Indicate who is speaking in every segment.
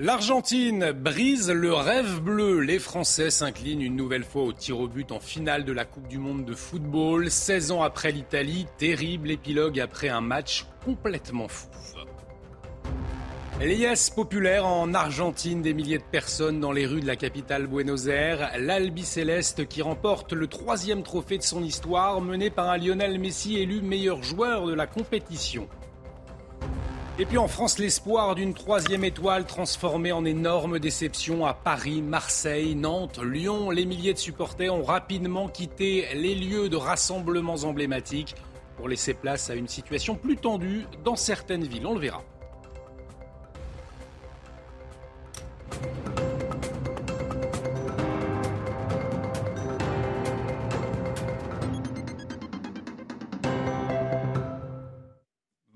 Speaker 1: L'Argentine brise le rêve bleu. Les Français s'inclinent une nouvelle fois au tir au but en finale de la Coupe du Monde de football. 16 ans après l'Italie, terrible épilogue après un match complètement fou. Liesse populaire en Argentine, des milliers de personnes dans les rues de la capitale Buenos Aires. L'Albi Céleste qui remporte le troisième trophée de son histoire, mené par un Lionel Messi élu meilleur joueur de la compétition. Et puis en France, l'espoir d'une troisième étoile transformée en énorme déception à Paris, Marseille, Nantes, Lyon. Les milliers de supporters ont rapidement quitté les lieux de rassemblements emblématiques pour laisser place à une situation plus tendue dans certaines villes. On le verra.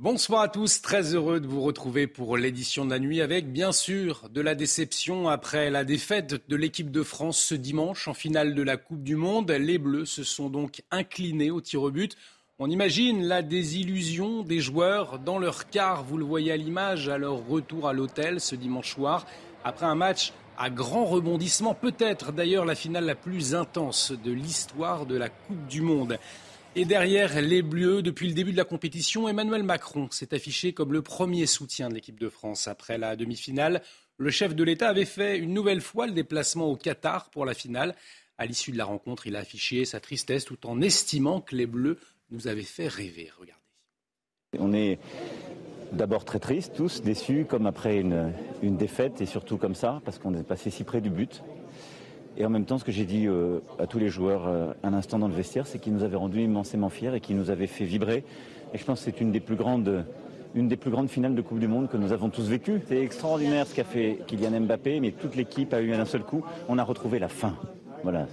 Speaker 1: Bonsoir à tous, très heureux de vous retrouver pour l'édition de la nuit avec bien sûr de la déception après la défaite de l'équipe de France ce dimanche en finale de la Coupe du Monde. Les Bleus se sont donc inclinés au tir au but. On imagine la désillusion des joueurs dans leur quart, vous le voyez à l'image, à leur retour à l'hôtel ce dimanche soir après un match à grand rebondissement, peut-être d'ailleurs la finale la plus intense de l'histoire de la Coupe du Monde. Et derrière les Bleus, depuis le début de la compétition, Emmanuel Macron s'est affiché comme le premier soutien de l'équipe de France. Après la demi-finale, le chef de l'État avait fait une nouvelle fois le déplacement au Qatar pour la finale. À l'issue de la rencontre, il a affiché sa tristesse tout en estimant que les Bleus nous avaient fait rêver. Regardez.
Speaker 2: On est d'abord très tristes, tous déçus, comme après une, une défaite, et surtout comme ça, parce qu'on est passé si près du but. Et en même temps, ce que j'ai dit euh, à tous les joueurs euh, un instant dans le vestiaire, c'est qu'ils nous avaient rendus immensément fiers et qu'ils nous avaient fait vibrer. Et je pense que c'est une des plus grandes une des plus grandes finales de Coupe du Monde que nous avons tous vécues. C'est extraordinaire ce qu'a fait Kylian Mbappé, mais toute l'équipe a eu un seul coup. On a retrouvé la fin. Voilà.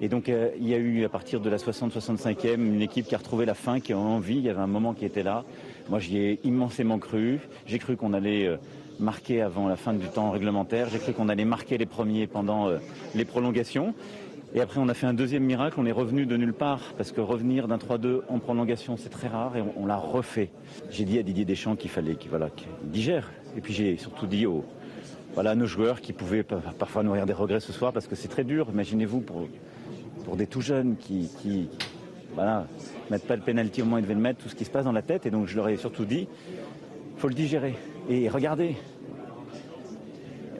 Speaker 2: Et donc euh, il y a eu à partir de la 60-65e une équipe qui a retrouvé la fin, qui a envie. Il y avait un moment qui était là. Moi j'y ai immensément cru. J'ai cru qu'on allait marqué avant la fin du temps réglementaire. J'ai cru qu'on allait marquer les premiers pendant euh, les prolongations. Et après, on a fait un deuxième miracle, on est revenu de nulle part, parce que revenir d'un 3-2 en prolongation, c'est très rare, et on, l'a refait. J'ai dit à Didier Deschamps qu'il fallait qu'il digère. Et puis j'ai surtout dit aux, voilà, nos joueurs qui pouvaient parfois nourrir des regrets ce soir, parce que c'est très dur, imaginez-vous, pour, pour des tout jeunes qui, qui voilà, mettent pas le penalty, au moins ils devaient le mettre, tout ce qui se passe dans la tête. Et donc je leur ai surtout dit, faut le digérer. Et regardez,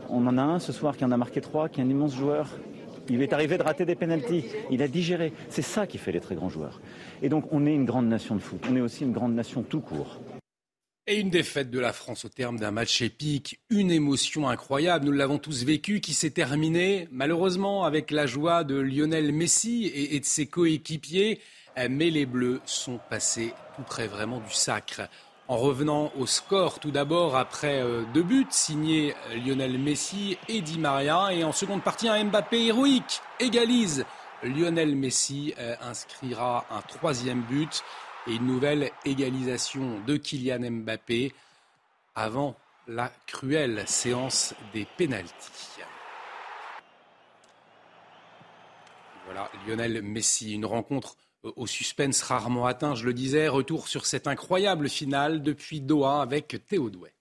Speaker 2: on en a un ce soir qui en a marqué trois, qui est un immense joueur. Il est arrivé de rater des pénalties. Il a digéré. C'est ça qui fait les très grands joueurs. Et donc, on est une grande nation de foot. On est aussi une grande nation tout court.
Speaker 1: Et une défaite de la France au terme d'un match épique, une émotion incroyable, nous l'avons tous vécu, qui s'est terminée malheureusement avec la joie de Lionel Messi et, de ses coéquipiers. Mais les Bleus sont passés tout près vraiment du sacre en revenant au score tout d'abord après euh, deux buts signés euh, Lionel Messi et Di Maria et en seconde partie un Mbappé héroïque égalise Lionel Messi euh, inscrira un troisième but et une nouvelle égalisation de Kylian Mbappé avant la cruelle séance des pénalties. Voilà, Lionel Messi, une rencontre au suspense rarement atteint, je le disais. Retour sur cette incroyable finale depuis Doha avec Théo Douet.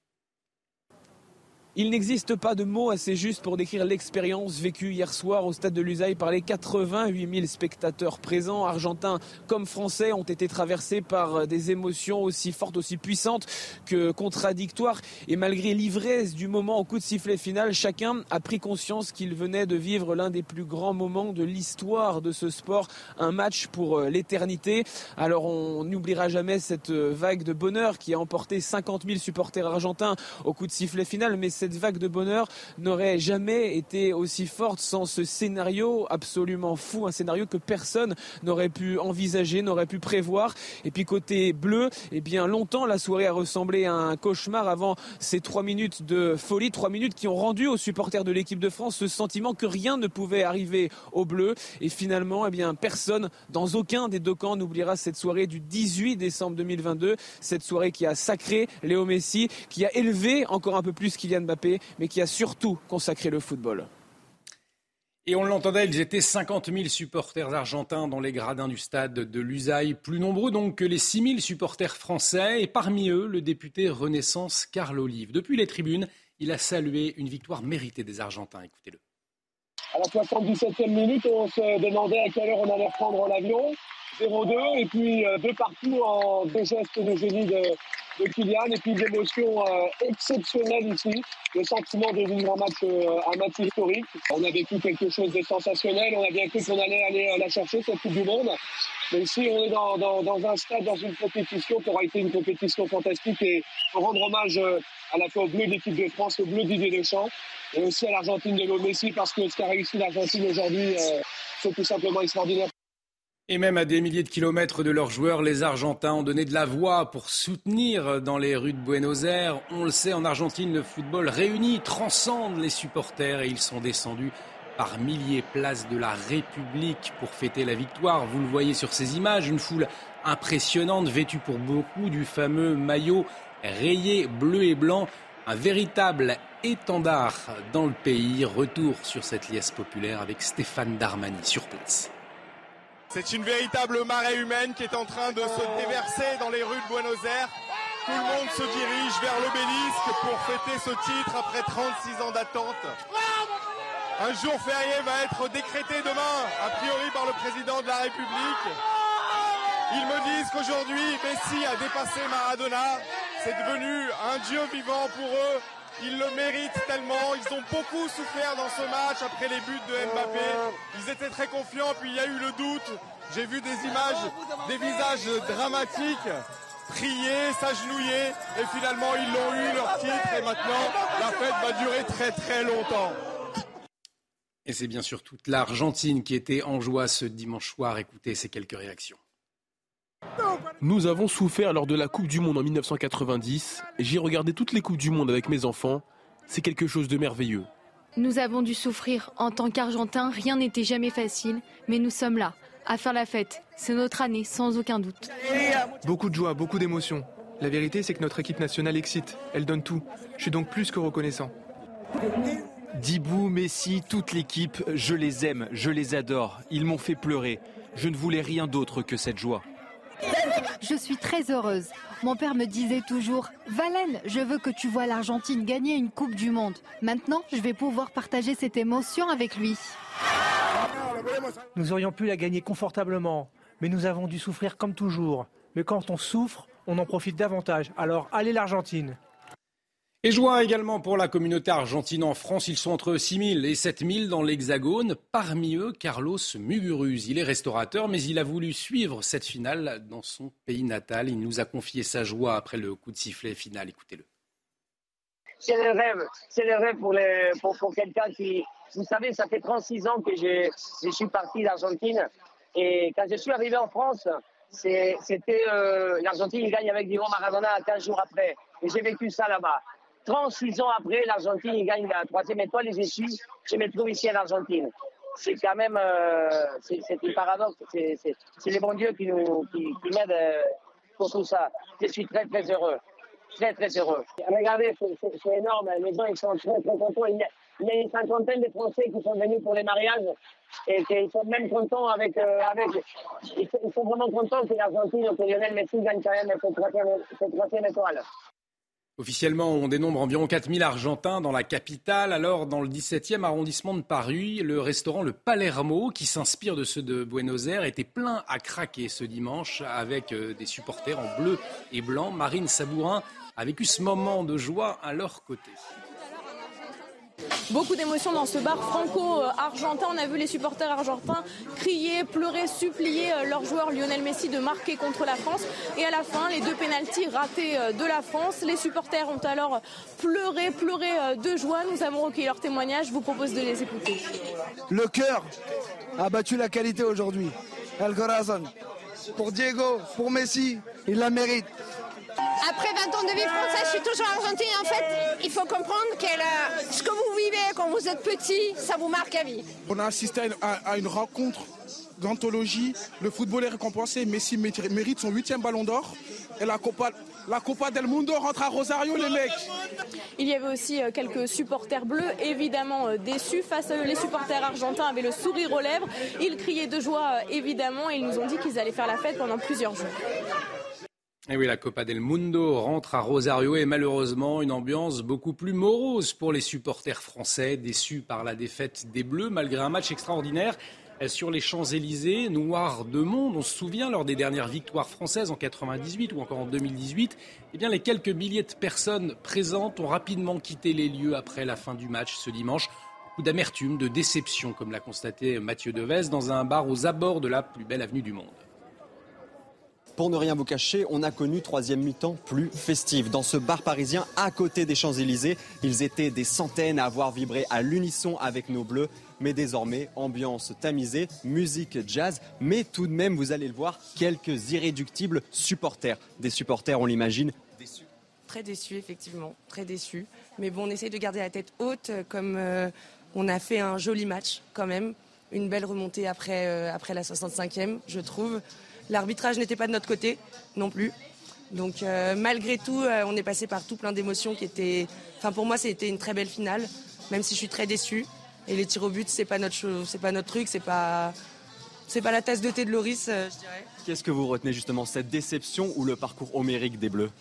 Speaker 3: Il n'existe pas de mots assez justes pour décrire l'expérience vécue hier soir au stade de Lusail par les 88 000 spectateurs présents, argentins comme français, ont été traversés par des émotions aussi fortes, aussi puissantes que contradictoires. Et malgré l'ivresse du moment au coup de sifflet final, chacun a pris conscience qu'il venait de vivre l'un des plus grands moments de l'histoire de ce sport, un match pour euh, l'éternité. Alors on n'oubliera jamais cette vague de bonheur qui a emporté 50 000 supporters argentins au coup de sifflet final, mais cette vague de bonheur n'aurait jamais été aussi forte sans ce scénario absolument fou, un scénario que personne n'aurait pu envisager, n'aurait pu prévoir. Et puis côté bleu, eh bien longtemps la soirée a ressemblé à un cauchemar avant ces trois minutes de folie, trois minutes qui ont rendu aux supporters de l'équipe de France ce sentiment que rien ne pouvait arriver au bleu. Et finalement, eh bien personne dans aucun des deux camps n'oubliera cette soirée du 18 décembre 2022, cette soirée qui a sacré Léo Messi, qui a élevé encore un peu plus Kylian Mbappé, mais qui a surtout consacré le football.
Speaker 1: Et on l'entendait, ils étaient 50 000 supporters argentins dans les gradins du stade de Lusail, plus nombreux donc que les 6 000 supporters français, et parmi eux, le député Renaissance Carl Olive. Depuis les tribunes, il a salué une victoire méritée des Argentins. Écoutez-le.
Speaker 4: À la 77e minute, on se demandait à quelle heure on allait reprendre l'avion. 0-2, et puis euh, deux partout en deux gestes de génie de, de Kylian et puis une émotion euh, exceptionnelle ici, le sentiment de vivre un match, euh, un match historique. On a vécu quelque chose de sensationnel, on a bien cru qu'on allait aller euh, la chercher, cette Coupe du Monde. Mais ici, on est dans, dans, dans, un stade, dans une compétition qui aura été une compétition fantastique et rendre hommage à la fois au bleu de l'équipe de France, au bleu d'Idier Deschamps et aussi à l'Argentine de Messi parce que ce qu'a réussi l'Argentine aujourd'hui, c'est tout simplement extraordinaire.
Speaker 1: Et même à des milliers de kilomètres de leurs joueurs, les Argentins ont donné de la voix pour soutenir dans les rues de Buenos Aires. On le sait, en Argentine, le football réunit, transcende les supporters et ils sont descendus par milliers places de la République pour fêter la victoire. Vous le voyez sur ces images, une foule impressionnante vêtue pour beaucoup du fameux maillot rayé bleu et blanc, un véritable étendard dans le pays. Retour sur cette liesse populaire avec Stéphane Darmani sur place.
Speaker 5: C'est une véritable marée humaine qui est en train de se déverser dans les rues de Buenos Aires. Tout le monde se dirige vers l'obélisque pour fêter ce titre après 36 ans d'attente. Un jour férié va être décrété demain, a priori par le président de la République. Ils me disent qu'aujourd'hui, Messi a dépassé Maradona. C'est devenu un dieu vivant pour eux. Ils le méritent tellement. Ils ont beaucoup souffert dans ce match après les buts de Mbappé. Ils étaient très confiants, puis il y a eu le doute. J'ai vu des images, des visages dramatiques, prier, s'agenouiller, et finalement ils l'ont eu leur titre, et maintenant la fête va durer très très longtemps.
Speaker 1: Et c'est bien sûr toute l'Argentine qui était en joie ce dimanche soir. Écoutez ces quelques réactions.
Speaker 6: Nous avons souffert lors de la Coupe du Monde en 1990. J'ai regardé toutes les Coupes du Monde avec mes enfants. C'est quelque chose de merveilleux.
Speaker 7: Nous avons dû souffrir. En tant qu'Argentins, rien n'était jamais facile, mais nous sommes là, à faire la fête. C'est notre année, sans aucun doute.
Speaker 8: Beaucoup de joie, beaucoup d'émotions. La vérité, c'est que notre équipe nationale excite. Elle donne tout. Je suis donc plus que reconnaissant.
Speaker 9: Dibou, Messi, toute l'équipe, je les aime, je les adore. Ils m'ont fait pleurer. Je ne voulais rien d'autre que cette joie.
Speaker 10: Je suis très heureuse. Mon père me disait toujours Valène, je veux que tu vois l'Argentine gagner une Coupe du Monde. Maintenant, je vais pouvoir partager cette émotion avec lui.
Speaker 11: Nous aurions pu la gagner confortablement, mais nous avons dû souffrir comme toujours. Mais quand on souffre, on en profite davantage. Alors allez l'Argentine.
Speaker 1: Et joie également pour la communauté argentine en France. Ils sont entre 6 000 et 7 000 dans l'Hexagone. Parmi eux, Carlos Muguruz. Il est restaurateur, mais il a voulu suivre cette finale dans son pays natal. Il nous a confié sa joie après le coup de sifflet final. Écoutez-le.
Speaker 12: C'est le rêve. C'est le rêve pour, quelqu'un qui. Vous savez, ça fait 36 ans que je, je suis parti d'Argentine. Et quand je suis arrivé en France, c'était euh, l'Argentine gagne avec Diego Maradona 15 jours après. Et j'ai vécu ça là-bas. 36 ans après, l'Argentine gagne la troisième étoile et je suis, je me trouve ici en Argentine. C'est quand même, euh, c'est un paradoxe. C'est les bons dieux qui, nous, qui, qui m'aident euh, pour tout ça. Je suis très très heureux, très très heureux. Regardez, c'est énorme. Les gens sont très très contents. Il y, a, il y, a, une cinquantaine de Français qui sont venus pour les mariages et qui sont même contents avec, euh, avec ils, sont, vraiment contents que l'Argentine, que Lionel Messi gagne quand même cette troisième, cette troisième étoile.
Speaker 1: Officiellement, on dénombre environ 4000 Argentins dans la capitale. Alors, dans le 17e arrondissement de Paris, le restaurant Le Palermo, qui s'inspire de ceux de Buenos Aires, était plein à craquer ce dimanche avec euh, des supporters en bleu et blanc. Marine Sabourin a vécu ce moment de joie à leur côté.
Speaker 13: Beaucoup d'émotions dans ce bar franco-argentin. On a vu les supporters argentins crier, pleurer, supplier euh, leur joueur Lionel Messi de marquer contre la France. Et à la fin, les deux pénalties ratés euh, de la France. Les supporters ont alors pleuré, pleuré euh, de joie. Nous avons recueilli leurs témoignages. Je vous propose de les écouter.
Speaker 14: Le cœur a battu la qualité aujourd'hui. El Corazon. Pour Diego, pour Messi, il la mérite.
Speaker 15: Après 20 ans de vie française, je suis toujours argentine. En fait, il faut comprendre que ce que vous vivez quand vous êtes petit, ça vous marque à vie.
Speaker 16: On a assisté à une, rencontre d'anthologie. Le football est récompensé. Messi mérite son huitième ballon d'or. Et la Copa, la Copa del Mundo rentre à Rosario, les mecs.
Speaker 13: Il y avait aussi euh, quelques supporters bleus, évidemment euh, déçus. Face à eux, les supporters argentins avaient le sourire aux lèvres. Ils criaient de joie, euh, évidemment, et ils nous ont dit qu'ils allaient faire la fête pendant plusieurs jours.
Speaker 1: Et oui, la Copa del Mundo rentre à Rosario et malheureusement une ambiance beaucoup plus morose pour les supporters français, déçus par la défaite des Bleus malgré un match extraordinaire sur les Champs-Élysées, noir de monde. On se souvient lors des dernières victoires françaises en 98 ou encore en 2018, eh bien les quelques milliers de personnes présentes ont rapidement quitté les lieux après la fin du match ce dimanche. Beaucoup d'amertume, de déception, comme l'a constaté Mathieu Devez dans un bar aux abords de la plus belle avenue du monde.
Speaker 17: Pour ne rien vous cacher, on a connu troisième mi-temps plus festive. Dans ce bar parisien, à côté des Champs-Élysées, ils étaient des centaines à avoir vibré à l'unisson avec nos bleus. Mais désormais, ambiance tamisée, musique jazz, mais tout de même, vous allez le voir, quelques irréductibles supporters. Des supporters, on l'imagine.
Speaker 18: Très déçus, effectivement, très déçus. Mais bon, on essaye de garder la tête haute, comme euh, on a fait un joli match quand même. Une belle remontée après, euh, après la 65e, je trouve. L'arbitrage n'était pas de notre côté non plus. Donc euh, malgré tout, euh, on est passé par tout plein d'émotions qui étaient. Enfin pour moi, c'était une très belle finale, même si je suis très déçue. Et les tirs au but, c'est pas notre c'est pas notre truc, c'est pas c'est pas la tasse de thé de Loris, euh, je dirais.
Speaker 17: Qu'est-ce que vous retenez justement cette déception ou le parcours homérique des Bleus?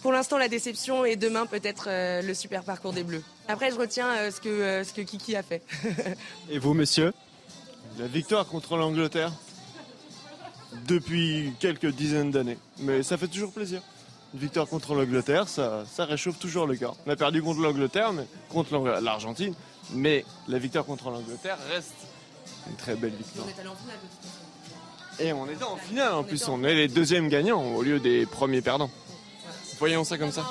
Speaker 18: Pour l'instant, la déception et demain peut-être le super parcours des Bleus. Après, je retiens ce que ce que Kiki a fait.
Speaker 17: et vous, monsieur?
Speaker 19: La victoire contre l'Angleterre depuis quelques dizaines d'années. Mais ça fait toujours plaisir. Une victoire contre l'Angleterre, ça, ça réchauffe toujours le cœur. On a perdu contre l'Angleterre, mais contre l'Argentine, mais la victoire contre l'Angleterre reste une très belle victoire. Et on est en finale en plus, on est les deuxièmes gagnants au lieu des premiers perdants. Voyons ça comme ça.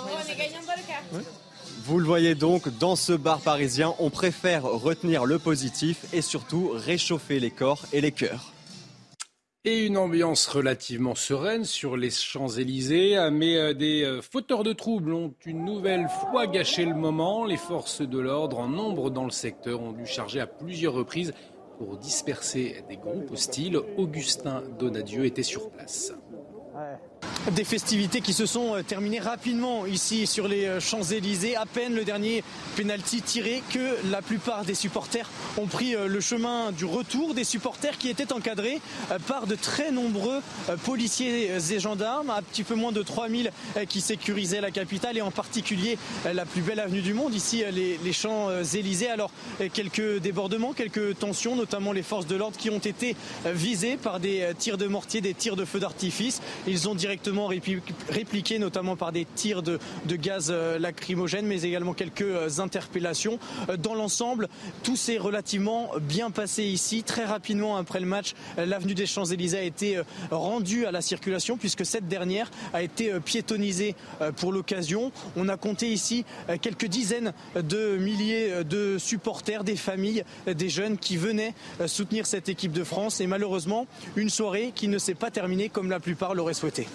Speaker 17: Vous le voyez donc, dans ce bar parisien, on préfère retenir le positif et surtout réchauffer les corps et les cœurs.
Speaker 1: Et une ambiance relativement sereine sur les Champs-Élysées, mais euh, des euh, fauteurs de troubles ont une nouvelle fois gâché le moment. Les forces de l'ordre en nombre dans le secteur ont dû charger à plusieurs reprises pour disperser des groupes hostiles. Augustin Donadieu était sur place.
Speaker 20: Des festivités qui se sont euh, terminées rapidement ici sur les euh, Champs-Élysées. À peine le dernier penalty tiré que la plupart des supporters ont pris euh, le chemin du retour. Des supporters qui étaient encadrés par de très nombreux policiers et gendarmes. Un petit peu moins de 3000 qui sécurisaient la capitale et en particulier la plus belle avenue du monde, ici les, les Champs-Élysées. Alors quelques débordements, quelques tensions, notamment les forces de l'ordre qui ont été visées par des tirs de mortier, des tirs de feu d'artifice. Ils ont directement répliqué, notamment par des tirs de, gaz euh, lacrymogène, mais également quelques euh, interpellations. Euh, dans l'ensemble, tout s'est relativement bien passé ici. Très rapidement après le match, l'avenue des Champs-Élysées a été rendue à la circulation puisque cette dernière a été piétonnisée pour l'occasion. On a compté ici quelques dizaines de milliers de supporters, des familles, des jeunes qui venaient soutenir cette équipe de France et malheureusement une soirée qui ne s'est pas terminée comme la plupart l'auraient souhaité.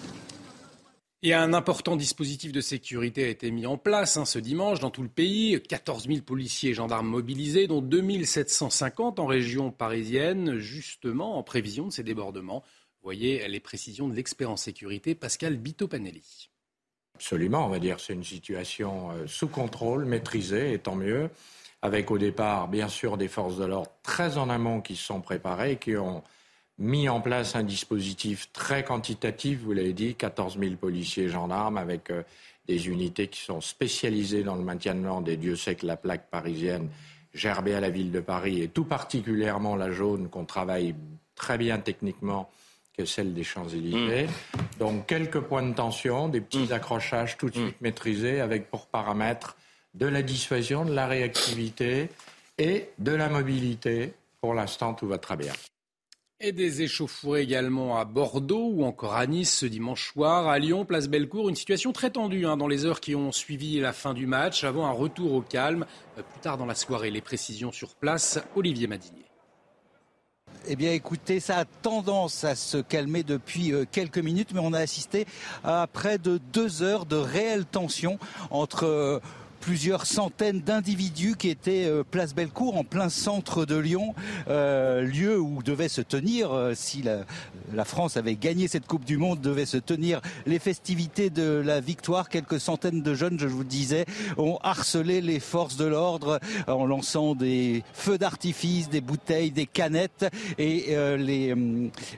Speaker 1: Et un important dispositif de sécurité a été mis en place hein, ce dimanche dans tout le pays. 14 000 policiers et gendarmes mobilisés, dont 2 750 en région parisienne, justement en prévision de ces débordements. Voyez les précisions de l'expert en sécurité, Pascal Bito-Panelli.
Speaker 21: Absolument, on va dire c'est une situation euh, sous contrôle, maîtrisée, et tant mieux, avec au départ, bien sûr, des forces de l'ordre très en amont qui se sont préparées, qui ont mis en place un dispositif très quantitatif, vous l'avez dit, 14 000 policiers et gendarmes avec euh, des unités qui sont spécialisées dans le maintien de l'ordre et Dieu sait que la plaque parisienne gerbée à la ville de Paris et tout particulièrement la jaune qu'on travaille très bien techniquement que celle des Champs-Élysées. Mmh. Donc quelques points de tension, des petits mmh. accrochages tout de suite mmh. maîtrisés avec pour paramètre de la dissuasion, de la réactivité et de la mobilité. Pour l'instant, tout va très bien.
Speaker 1: Et des échauffourées également à Bordeaux ou encore à Nice ce dimanche soir. À Lyon, place Bellecour, une situation très tendue hein, dans les heures qui ont suivi la fin du match avant un retour au calme. Euh, plus tard dans la soirée, les précisions sur place, Olivier Madinier.
Speaker 22: Eh bien écoutez, ça a tendance à se calmer depuis euh, quelques minutes, mais on a assisté à près de deux heures de réelle tension entre euh, plusieurs centaines d'individus qui étaient euh, place Bellecour en plein centre de Lyon, euh, lieu où devait se tenir, euh, si la, la, France avait gagné cette Coupe du Monde, devait se tenir les festivités de la victoire. Quelques centaines de jeunes, je vous le disais, ont harcelé les forces de l'ordre en lançant des feux d'artifice, des bouteilles, des canettes et les,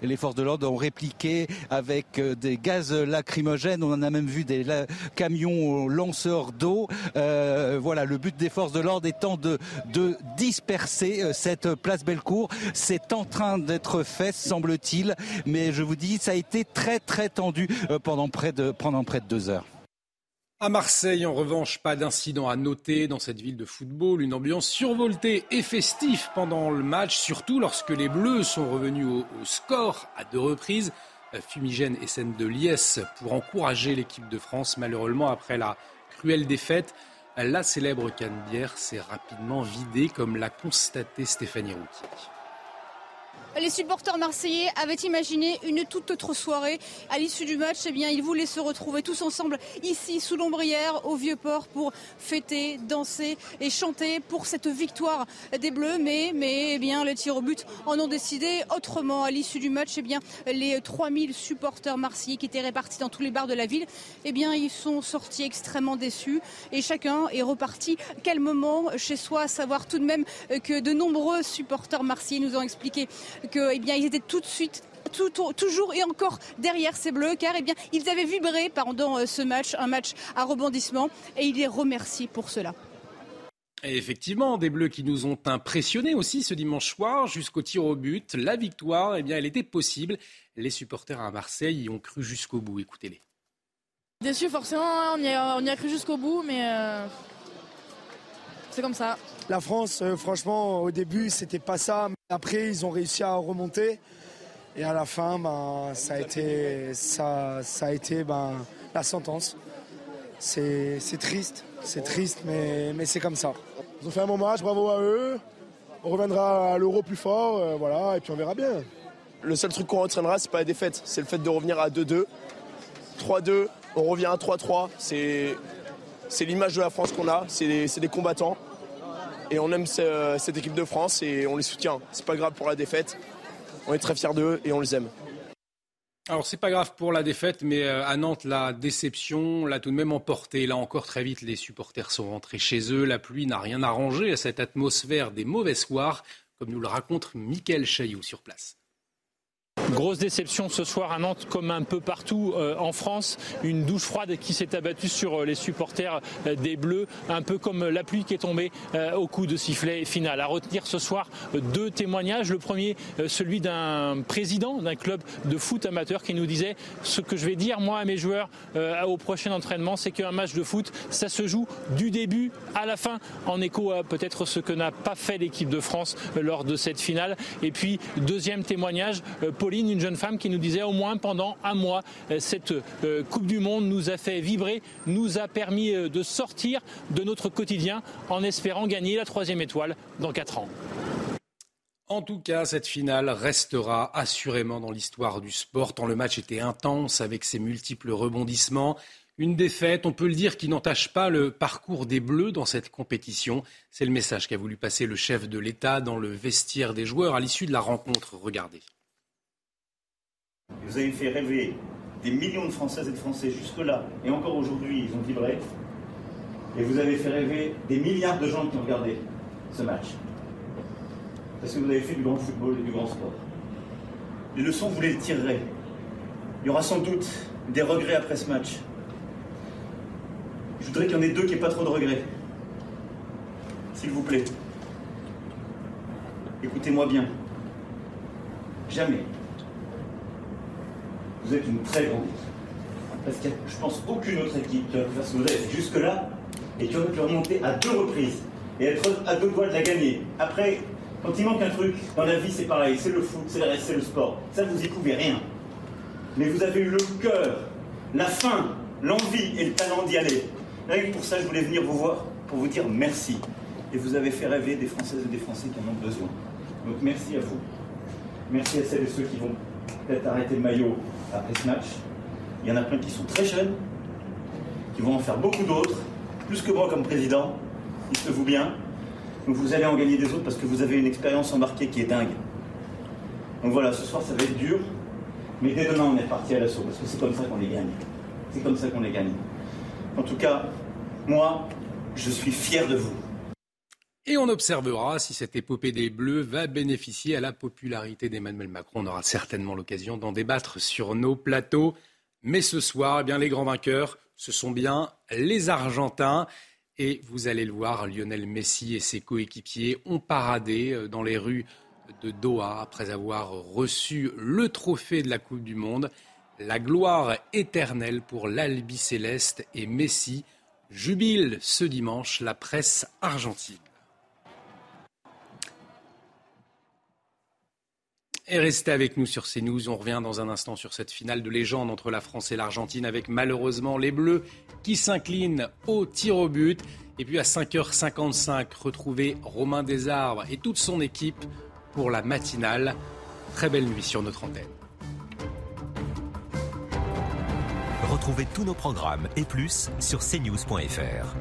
Speaker 22: les forces de l'ordre ont répliqué avec des gaz lacrymogènes. On en a même vu des camions lanceurs d'eau. Euh, voilà, le but des forces de l'ordre étant de, de disperser euh, cette place Bellecour. C'est en train d'être fait, semble-t-il, mais je vous dis, ça a été très très tendu euh, pendant près de, pendant près de deux heures.
Speaker 1: À Marseille, en revanche, pas d'incident à noter dans cette ville de football. Une ambiance survoltée et festive pendant le match, surtout lorsque les Bleus sont revenus au, au score à deux reprises. Fumigène et scène de liesse pour encourager l'équipe de France, malheureusement après la cruelle défaite. La célèbre canne-bière s'est rapidement vidée, comme l'a constaté Stéphanie Routier.
Speaker 23: Les supporters marseillais avaient imaginé une toute autre soirée. À l'issue du match, eh bien, ils voulaient se retrouver tous ensemble ici, sous l'ombrière, au Vieux-Port, pour fêter, danser et chanter pour cette victoire des Bleus. Mais, mais eh bien, les tirs au but en ont décidé autrement. À l'issue du match, eh bien, les 3000 supporters marseillais qui étaient répartis dans tous les bars de la ville, eh bien, ils sont sortis extrêmement déçus et chacun est reparti calmement chez soi, à savoir tout de même que de nombreux supporters marseillais nous ont expliqué que, eh bien, ils étaient tout de suite tout, toujours et encore derrière ces bleus car eh bien, ils avaient vibré pendant euh, ce match, un match à rebondissement et il les remercie pour cela.
Speaker 1: Et effectivement, des bleus qui nous ont impressionnés aussi ce dimanche soir jusqu'au tir au but. La victoire, eh bien, elle était possible. Les supporters à Marseille y ont cru jusqu'au bout. Écoutez-les.
Speaker 24: Déçu forcément, on y a, on y a cru jusqu'au bout, mais euh, c'est comme ça.
Speaker 25: La France, euh, franchement, au début, c'était pas ça. Après, ils ont réussi à remonter. Et à la fin, ben, ça a été, ça, ça a été ben, la sentence. C'est triste, c'est triste, mais, mais c'est comme ça.
Speaker 26: Ils ont fait un bon match, bravo à eux. On reviendra à l'euro plus fort, euh, voilà, et puis on verra bien.
Speaker 27: Le seul truc qu'on retiendra, c'est pas la défaite, c'est le fait de revenir à 2-2. 3-2, on revient à 3-3. C'est l'image de la France qu'on a, c'est des, des combattants. Et on aime cette équipe de France et on les soutient. C'est pas grave pour la défaite. On est très fiers d'eux et on les aime.
Speaker 1: Alors c'est pas grave pour la défaite, mais euh, à Nantes la déception l'a tout de même emporté. Là encore très vite les supporters sont rentrés chez eux. La pluie n'a rien arrangé à cette atmosphère des mauvais soirs, comme nous le raconte Mickaël Chailloux sur place.
Speaker 28: Grosse déception ce soir à Nantes, comme un peu partout euh, en France. Une douche froide qui s'est abattue sur euh, les supporters euh, des Bleus, un peu comme la pluie qui est tombée au coup de sifflet final. À retenir ce soir deux témoignages. Le premier, celui d'un président d'un club de foot amateur qui nous disait ce que je vais dire moi à mes joueurs au prochain entraînement, c'est qu'un match de foot, ça se joue du début à la fin, en écho à peut-être ce que n'a pas fait l'équipe de France lors de cette finale. Et puis, deuxième témoignage, Une jeune femme qui nous disait au moins pendant un mois, euh, cette euh, Coupe du Monde nous a fait vibrer, nous a permis euh, de sortir de notre quotidien en espérant gagner la troisième étoile dans quatre ans.
Speaker 1: En tout cas, cette finale restera assurément dans l'histoire du sport, tant le match était intense avec ses multiples rebondissements. Une défaite, on peut le dire, qui n'entache pas le parcours des Bleus dans cette compétition. C'est le message qu'a voulu passer le chef de l'État dans le vestiaire des joueurs à l'issue de la rencontre. Regardez.
Speaker 29: Vous avez fait rêver des millions de Françaises et de Français jusque-là, et encore aujourd'hui, ils ont vibré. Et vous avez fait rêver des milliards de gens qui ont regardé ce match. Parce que vous avez fait du grand football et du grand sport. Les leçons, vous les tirerez. Il y aura sans doute des regrets après ce match. Je voudrais qu'il y en ait deux qui n'aient pas trop de regrets. S'il vous plaît. Écoutez-moi bien. Jamais vous êtes une très grande équipe. Parce qu'il n'y a, je pense, aucune autre équipe qui va faire ce que jusque-là
Speaker 2: et qui aurait pu remonter à deux reprises et être à deux doigts de la gagner. Après, quand il manque un truc, dans la vie c'est pareil, c'est le foot, c'est le c'est le sport. Ça, vous y pouvez rien. Mais vous avez eu le cœur, la faim, l'envie et le talent d'y aller. Rien pour ça, je voulais venir vous voir pour vous dire merci. Et vous avez fait rêver des Françaises et des Français qui en ont besoin. Donc merci à vous. Merci à celles et ceux qui vont peut-être arrêter le maillot après ce match. Il y en a plein qui sont très jeunes, qui vont en faire beaucoup d'autres, plus que moi comme président, dites-vous bien. Donc vous allez en gagner des autres parce que vous avez une expérience embarquée qui est dingue. Donc voilà, ce soir ça va être dur, mais dès demain on est parti à l'assaut parce que c'est comme ça qu'on les gagne. C'est comme ça qu'on les gagne. En tout cas, moi, je suis fier de vous.
Speaker 1: Et on observera si cette épopée des Bleus va bénéficier à la popularité d'Emmanuel Macron. On aura certainement l'occasion d'en débattre sur nos plateaux. Mais ce soir, eh bien, les grands vainqueurs, ce sont bien les Argentins. Et vous allez le voir, Lionel Messi et ses coéquipiers ont paradé euh, dans les rues de Doha après avoir reçu le trophée de la Coupe du Monde. La gloire éternelle pour l'Albi Céleste et Messi jubile ce dimanche la presse argentine. Et restez avec nous sur CNews. On revient dans un instant sur cette finale de légende entre la France et l'Argentine avec malheureusement les Bleus qui s'inclinent au tir au but. Et puis à 5h55, retrouver Romain Desarbres et toute son équipe pour la matinale. Très belle nuit sur notre antenne.
Speaker 16: Retrouvez tous nos programmes et plus sur cnews.fr.